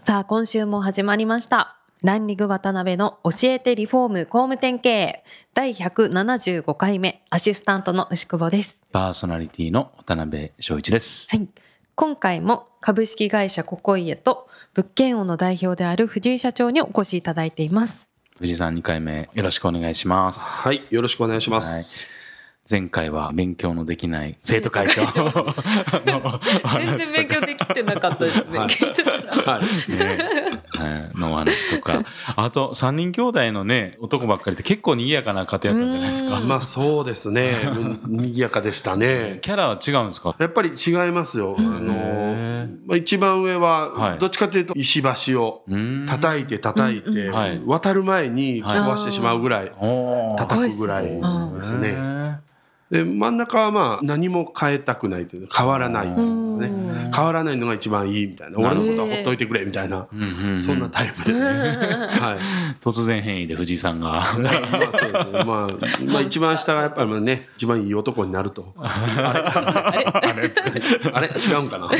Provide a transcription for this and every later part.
さあ今週も始まりましたランリグ渡辺の教えてリフォーム工務店経営第175回目アシスタントの牛久保ですパーソナリティの渡辺翔一です。はい今回も株式会社ココイエと物件王の代表である藤井社長にお越しいただいています藤井さん2回目よろしくお願いします。はい、よろしくお願いします。はい前回は勉強のできない生徒会長。のお話とかできてなかったですはい。はい。ね。はい。のお話とか、あと3人兄弟のね、男ばっかりって結構賑やかな家庭だったんじゃないですか。まあそうですね。うん賑やかでしたね。キャラは違うんですか？やっぱり違いますよ。あの、まあ、一番上は、はい。どっちかというと石橋をうん。叩いて叩いて、はい。渡る前に飛ばしてしまうぐらい叩くぐらいうんですね。ねで、真ん中はまあ何も変えたくないというか変わらないっていうんですかうんね。変わらないのが一番いいみたいな。俺のことはほっといてくれみたいな。そんなタイプです。はい。突然変異で藤井さんが。まあそうですね。まあ、まあ一番下がやっぱりね、一番いい男になると。あれ？あれ？違うんかな？はい。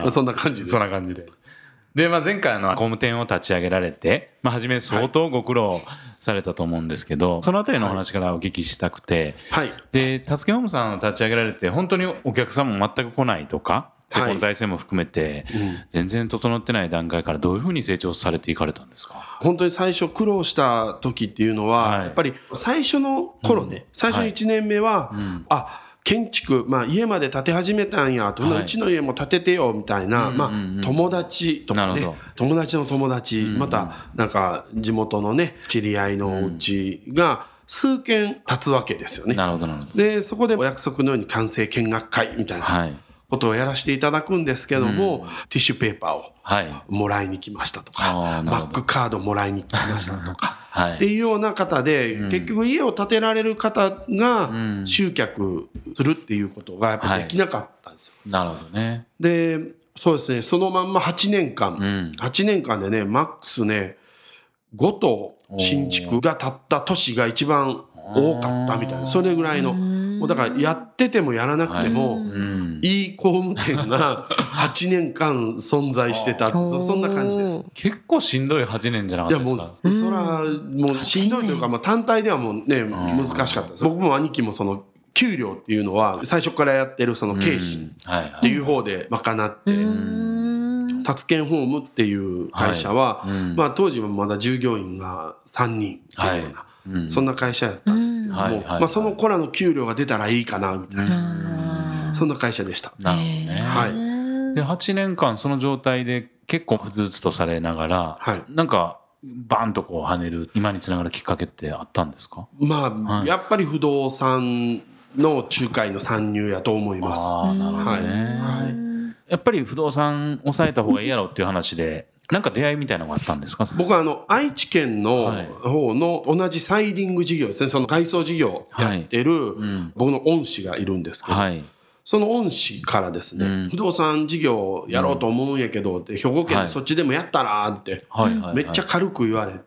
まあそんな感じです。そんな感じで。で、まあ、前回あの工務店を立ち上げられて、まあ、初め相当ご苦労されたと思うんですけど、そのあたりのお話からお聞きしたくて、はい。で、たつけホームさんを立ち上げられて、本当にお客さんも全く来ないとか、施工の体制も含めて、全然整ってない段階からどういうふうに成長されていかれたんですか？本当に最初苦労した時っていうのは、はい。やっぱり最初の頃ね、最初の1年目は、あ、建築、まあ家まで建て始めたんやと、はいうちの家も建ててよみたいな、まあ友達とかね友達の友達、またなんか地元のね、知り合いのお家が数軒建つわけですよね。なるほど、なるほど。で、そこでお約束のように完成見学会みたいなはい。ことをやらせていただくんですけども、ティッシュペーパーをはい。もらいに来ましたとか、なるほどマックカードもらいに来ましたとか、ってはい。いうような方で、結局家を建てられる方がん集客するっていうことがやっぱりできなかったんですよ。なるほどね。で、そうですね、そのまんま8年間、ん8年間でね、マックスね、5棟新築が建った年が一番多かったみたいな、それぐらいの。もうだからやっててもやらなくても、うん。いい工務店が 8年間存在してた。そそんな感じです。結構しんどい8年じゃなかいやもうったですか？そらもうしんどいというか、まあ、単体ではもうね難しかったです。僕も兄貴もその給料っていうのは最初からやってるその経費はいはい。っていう方で賄って達健ホームっていう会社は、まあ、当時はまだ従業員が3人っていうような、うんそんな会社やったんですけども、はいはいはいまあ、その子らの給料が出たらいいかなみたいな、そんな会社でした。なるほどね。はいで、8年間その状態で結構ふつふつとされながら、はいなんか、バーンとこう跳ねる、今につながるきっかけってあったんですか？まあ、やっぱり不動産の仲介の参入やと思います。ああ、なるほどはい。ね。はいやっぱり不動産抑えた方がいいやろっていう話で、なんか出会いみたいなのがあったんですか？僕はあの、愛知県のはい。方の同じサイディング事業ですね、その外装事業やってる僕の恩師がいるんですけど、はい。その恩師からですね、うん。不動産事業やろうと思うんやけどって、兵庫県はい。でそっちでもやったらって、はい。めっちゃ軽く言われて。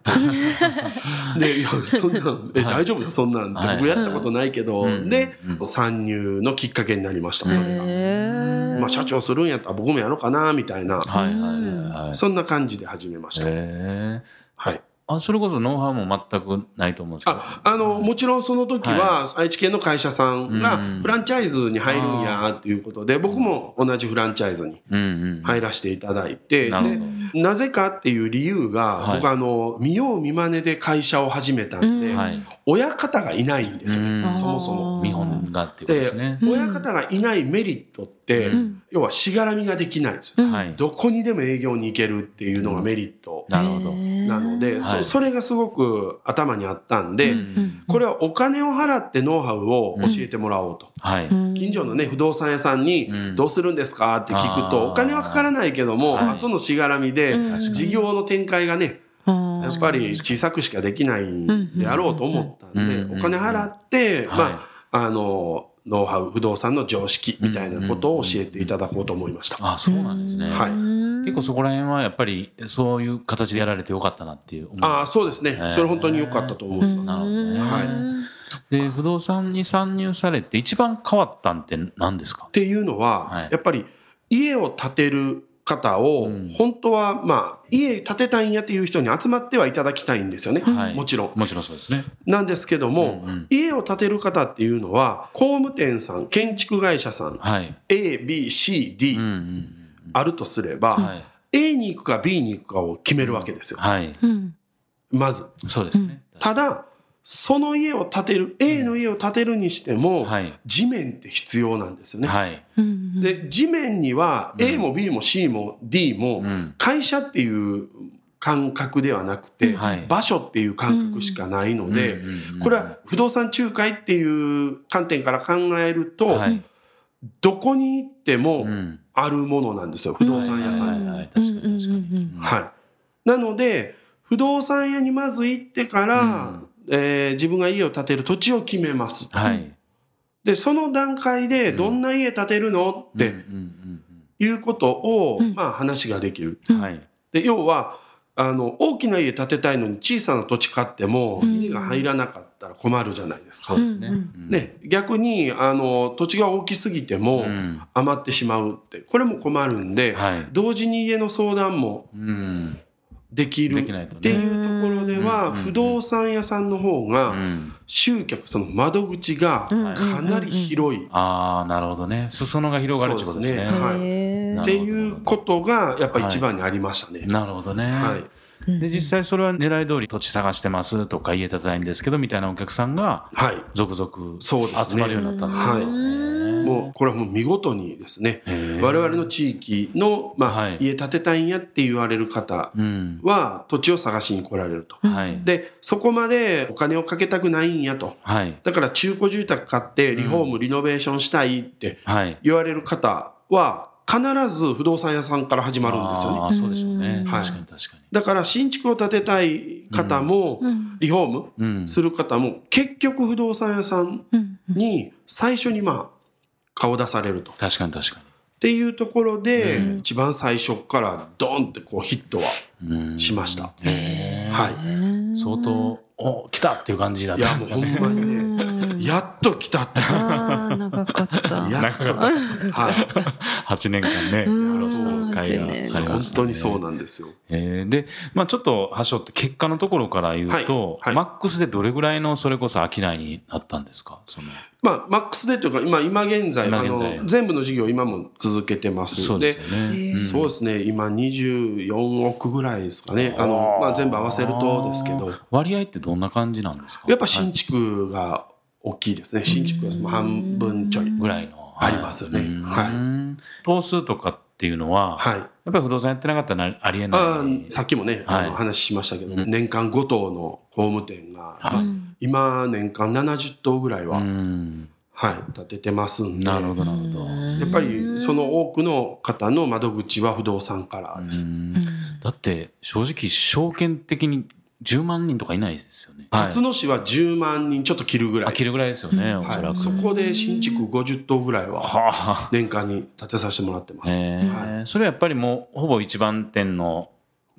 で、いや、そんなん、え、大丈夫だ、そんなん僕やったことないけど、ん。で、参入のきっかけになりました、それが。まあ、社長するんやったら僕もやろうかな、みたいな。はいはいはいはい。そんな感じで始めました。へえ。はい。あ、それこそノウハウも全くないと思うんですけど。あ、あの、もちろんその時は、愛知県の会社さんがうんフランチャイズに入るんやっていうことで、僕も同じフランチャイズに。入らせていただいて、なぜかっていう理由が、はい僕あの、見よう見まねで会社を始めたんで、はい。親方がいないんですよね、うんそもそも。見本がっていうことですね。親方がいないメリットって、要はしがらみができないんですよ。はい。どこにでも営業に行けるっていうのがメリットなるほど。なので、そそそれがすごく頭にあったんで、うんこれはお金を払ってノウハウを教えてもらおうと。はい。近所のね、不動産屋さんにうん。どうするんですかって聞くと、お金はかからないけども、はい。後のしがらみでうん、事業の展開がね、やっぱり小さくしかできないんであろうと思ったんで、うん。お金払って、はい。まあ、あの、ノウハウ、不動産の常識みたいなことを教えていただこうと思いました。あ、そうなんですね。はい結構そこら辺はやっぱりそういう形でやられてよかったなっていうああ、そうですね。それ本当に良かったと思います。はい。で、不動産に参入されて一番変わったんって何ですか？っていうのは、はいやっぱり家を建てる方を、うん本当はまあ家建てたいんやっていう人に集まってはいただきたいんですよね、はいもちろん。もちろんそうですね。なんですけども、うんうん家を建てる方っていうのは工務店さん建築会社さんはい。ABCD うんうんあるとすれば、うん。はい。A に行くか B に行くかを決めるわけですよ、はい。うんまず。そうですね。ただその家を建てる A の家を建てるにしても、はい。地面って必要なんですよね。はい。うんで地面には A も B も C も D もうん。会社っていう感覚ではなくて、はい場所っていう感覚しかないので、これは不動産仲介っていう観点から考えると、はい。どこに行ってうもん。あるものなんですよ、不動産屋さんに。はいはいはい確かに確かにうんはい。なので、不動産屋にまず行ってから、うんえー自分が家を建てる土地を決めます。はい。で、その段階でどんな家建てるのってうんうんいうことを、うんまあ話ができる。はい。で、要は、あの、大きな家建てたいのに小さな土地買っても、うん家が入らなかったら困るじゃないですか。そうですね。ね、逆に、あの、土地が大きすぎてもうん。余ってしまうって、これも困るんで、はい。同時に家の相談もうん。できるできないとねっていうところでは、うん不動産屋さんの方うが、ん。集客、その窓口がうんかなり広い。ああ、なるほどね。裾野が広がるってことですね。そうですねはいっていうことが、やっぱ一番にありましたね。なるほどね。はい。で、実際それは狙い通り土地探してますとか家建てたいんですけどみたいなお客さんがはい。続々そうですね集まるようになったんですよはいもう、これはもう見事にですね、我々の地域の、まあ、はい家建てたいんやって言われる方うん。は、土地を探しに来られると。はい。で、そこまでお金をかけたくないんやと。はい。だから中古住宅買ってリフォーム、リノベーションしたいってはい。言われる方は、必ず不動産屋さんから始まるんですよね。そうでしょうね。はい確かに確かだから新築を建てたい方も、うんリフォーム。する方も、結局不動産屋さんに最初にまあ、顔出されると。っ確かに確かていうところで、うん一番最初からドンってこうヒットは、しました。はい。相当、お、来たっていう感じだっいや、たんもうほですかね。んまにね、うんやっと来たって。長かった。やっと。はい。8年間ね、うん。やらせた会がありま本したね。当にそうなんですよ。えーで、まあちょっと、はしょって結果のところから言うと、はい。はい。マックスでどれぐらいのそれこそ商いになったんですか？そのまあ、マックスでというか、今、今現在、あ今現在。の、全部の事業今も続けてます。そうでそうですね、今24億ぐらいですかね。あ。の、まあ、全部合わせるとですけど、割合ってどんな感じなんですか？やっぱ新築が大きいですね。新築が半分ちょい。ぐらいの。ありますよねうんはい頭数とかっていうのは、はい。やっぱり不動産やってなかったらありえあない。ーさっきもね、あのはい話しましたけど、うん年間5棟の工務店が、はいまあ今年間70棟ぐらいは、うん。はい、建ててますんで、なるほど、なるほど。やっぱりその多くの方の窓口は不動産からです。うんだって、正直、証券的に10万人とかいないですよね。辰野市は10万人ちょっと切るぐらい。切るぐらいですよね、おそらはい、く。そこで新築50棟ぐらいははあ。年間に建てさせてもらってます。えーはいそれはやっぱりもうほぼ一番店の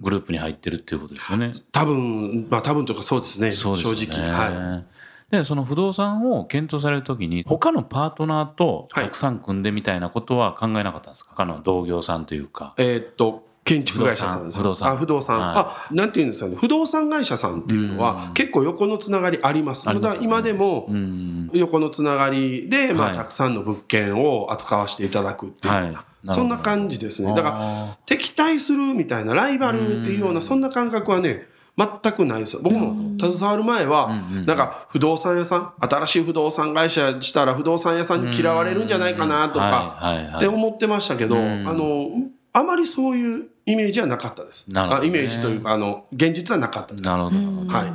グループに入ってるっていうことですよね。多分、まあ多分というかそうですね、すよね正直。はい。で、その不動産を検討されるときに、他のパートナーとたくさん組んでみたいなことは考えなかったんですか、他の同業さんというか。えーっと、建築会社さんです不動産。あ、不動産。はい。あ、なんていうんですかね。不動産会社さんっていうのは、結構横のつながりあります。まだ今でもう、ん。横のつながりで、まあ、はいたくさんの物件を扱わせていただくっていう。ような、そんな感じですね。だから、ら、敵対するみたいな、ライバルっていうような、そんな感覚はね、全くないです。僕も携わる前は、なんか不動産屋さん、新しい不動産会社したら不動産屋さんに嫌われるんじゃないかなとか、って思ってましたけど、うん。あの、あまりそういうイメージはなかったです。なるほどねあイメージというか、あの、現実はなかったです。なるほど。はい。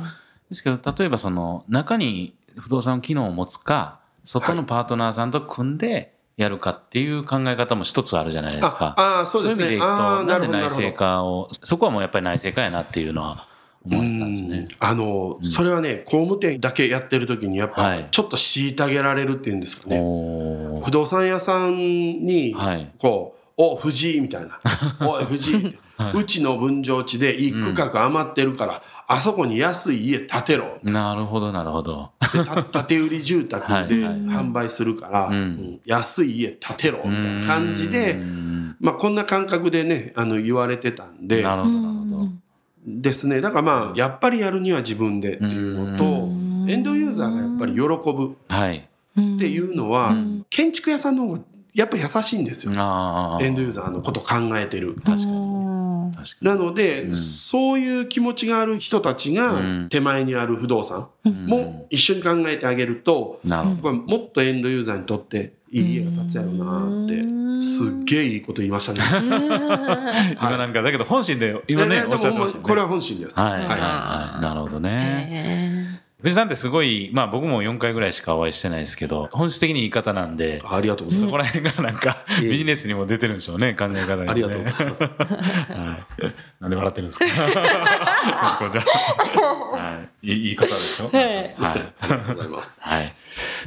ですけど例えばその中に不動産機能を持つか外のパートナーさんと組んでやるかっていう考え方も一つあるじゃないですか。ああ、そうですね。いう意味でいくとななんで内製。化をそこはもうやっぱり内製化やなっていうのは思われてたんですねうん。あの、それはね、工務店だけやってる時に、やっぱはい、ちょっと虐げられるっていうんですかね。おー不動産屋さんにはい、こう、お、藤井みたいな。おい、藤井って。うちの分譲地でいい区画余ってるから、あそこに安い家建てろ。なるほどなるほど。建売り住宅ではいはい販売するから、んうん安い家建てろみたいな感じうで、んまあこんな感覚でね、あの言われてたんで、なるほどなるほど。ですね。だからまあ、やっぱりやるには自分でっていうのと、エンドユーザーがやっぱり喜ぶはい。っていうのは、建築屋さんの方がやっぱ優しいんですよ。エンドユーザーのこと考えてる。確かになので、うんそういう気持ちがある人たちがうん手前にある不動産に。も一緒に考えてあげると、うんなるほやっもっとエンドユーザーにとっていい家が建つやろうなって、すっげえいいこと言いましたね。ど。今なんか、だけど本心で今ね、おっしゃってましたよね。これは本心です。はいはいはいはい。なるほどね。へ藤井さんってすごい、まあ僕も4回ぐらいしかお会いしてないですけど、本質的にいい方なんで、ありがとうございます。そこら辺がなんかビジネスにも出てるんでしょうね、考え方が、ね。ありがとうございます。はい。なんで笑ってるんですか？はい。いい方でしょ？はい。ありがとうございます。はい。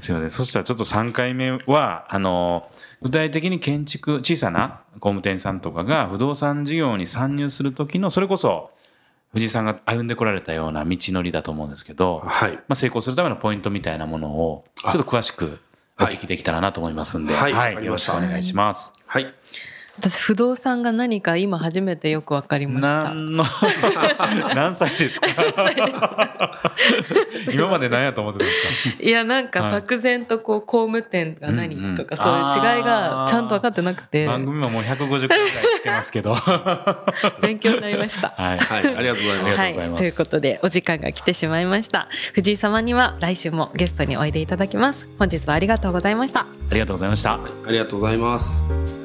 すいません。そしたらちょっと3回目は、あの、具体的に建築、小さな工務店さんとかが不動産事業に参入するときの、それこそ、藤井さんが歩んでこられたような道のりだと思うんですけど、はい。まあ、成功するためのポイントみたいなものを、ちょっと詳しくお聞きできたらなと思いますんで、はいわかりよろましくお願いします。はい。私不動産が何か今初めてよくわかりました。何の、何歳ですか？今まで何やと思ってたんですか？いやなんかはい漠然とこう工務店が何とかそういう違いがちゃんと分かってなくて番組ももう150回ぐらい来てますけど。は 勉強になりました。い。はい。ありがとうございます。はい、ありがとうございますということでお時間が来てしまいました藤井様には来週もゲストにおいでいただきます本日はありがとうございましたありがとうございました。ありがとうございます。